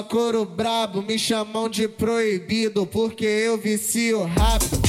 Coro couro brabo, me chamam de proibido, porque eu vicio rápido.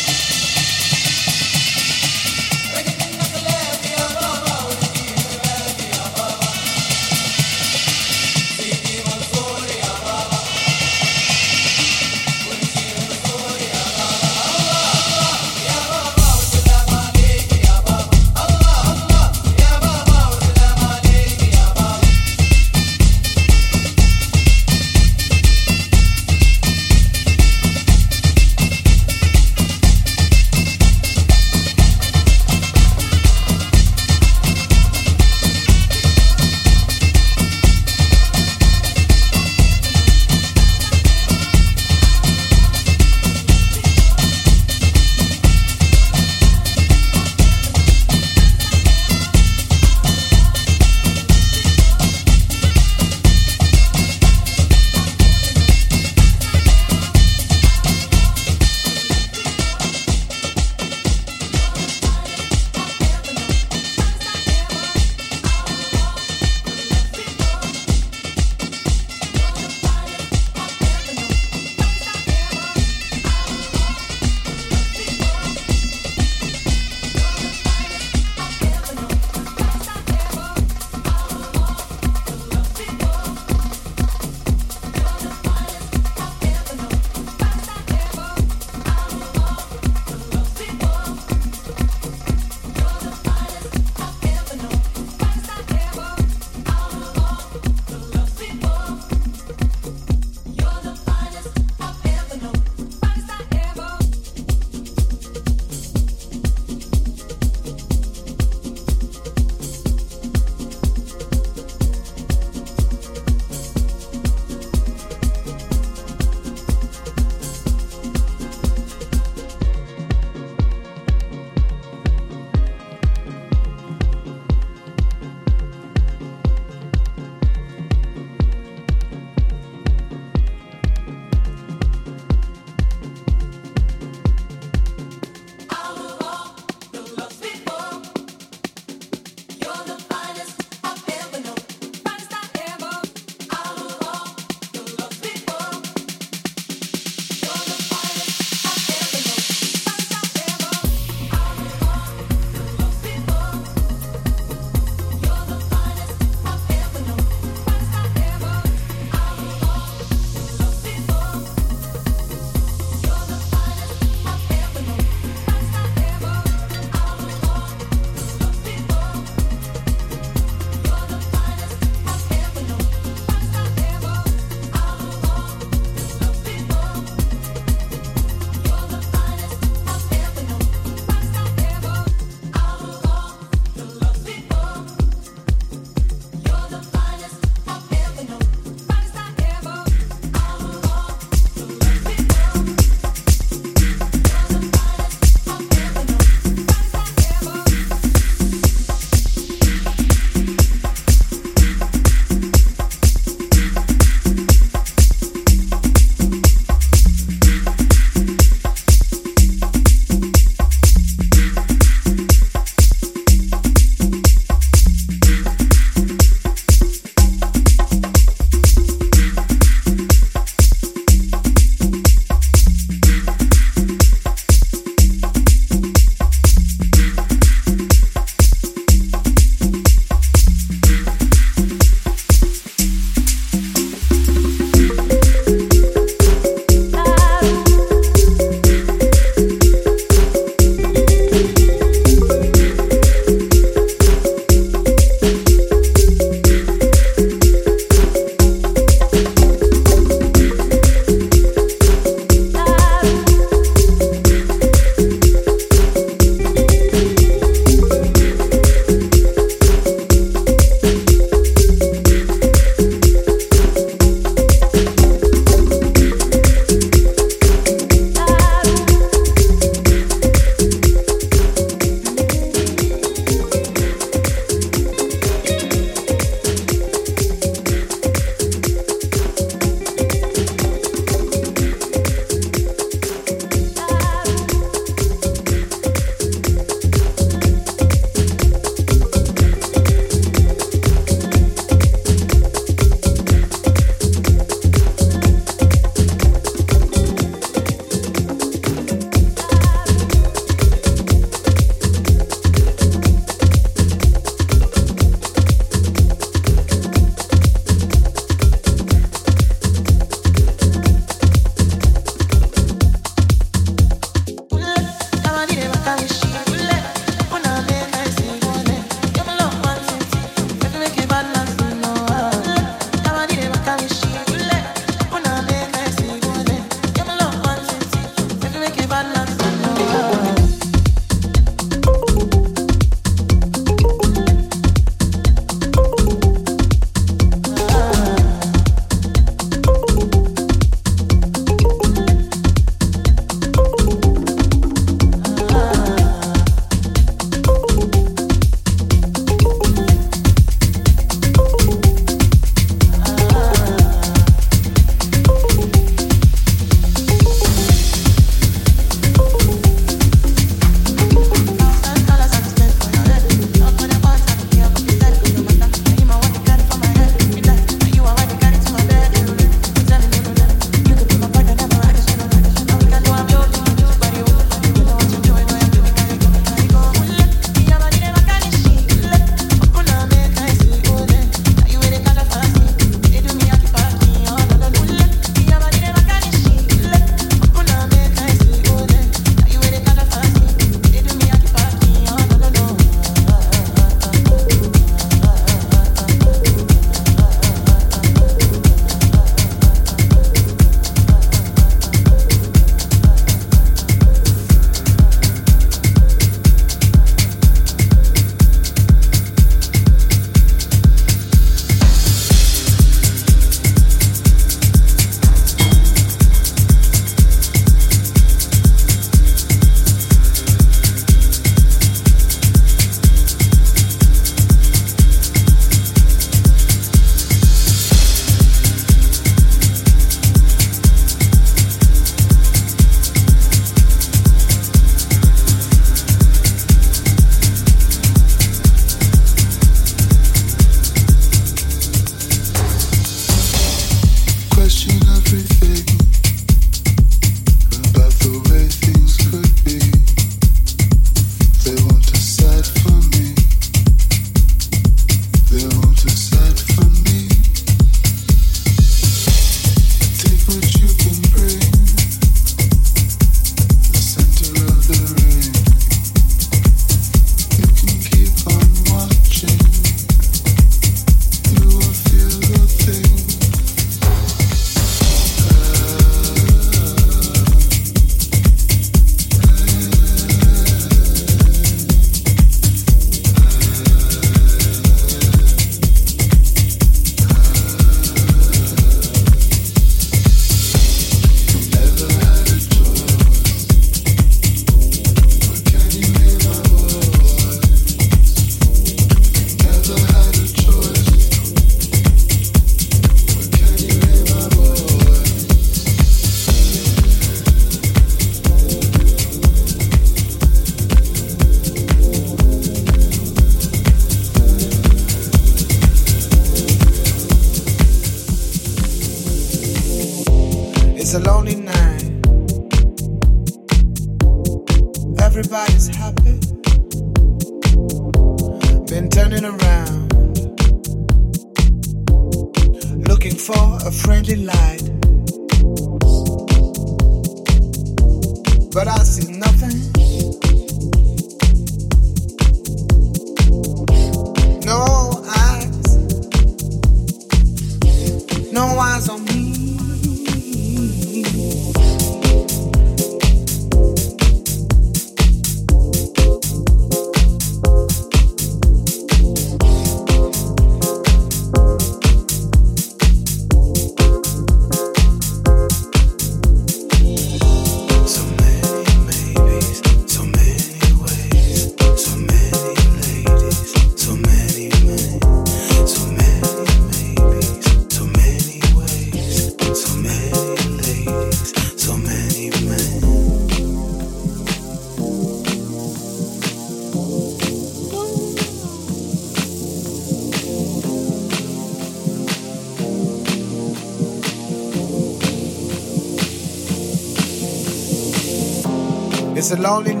A lonely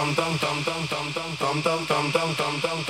当当当当当当当当当当当。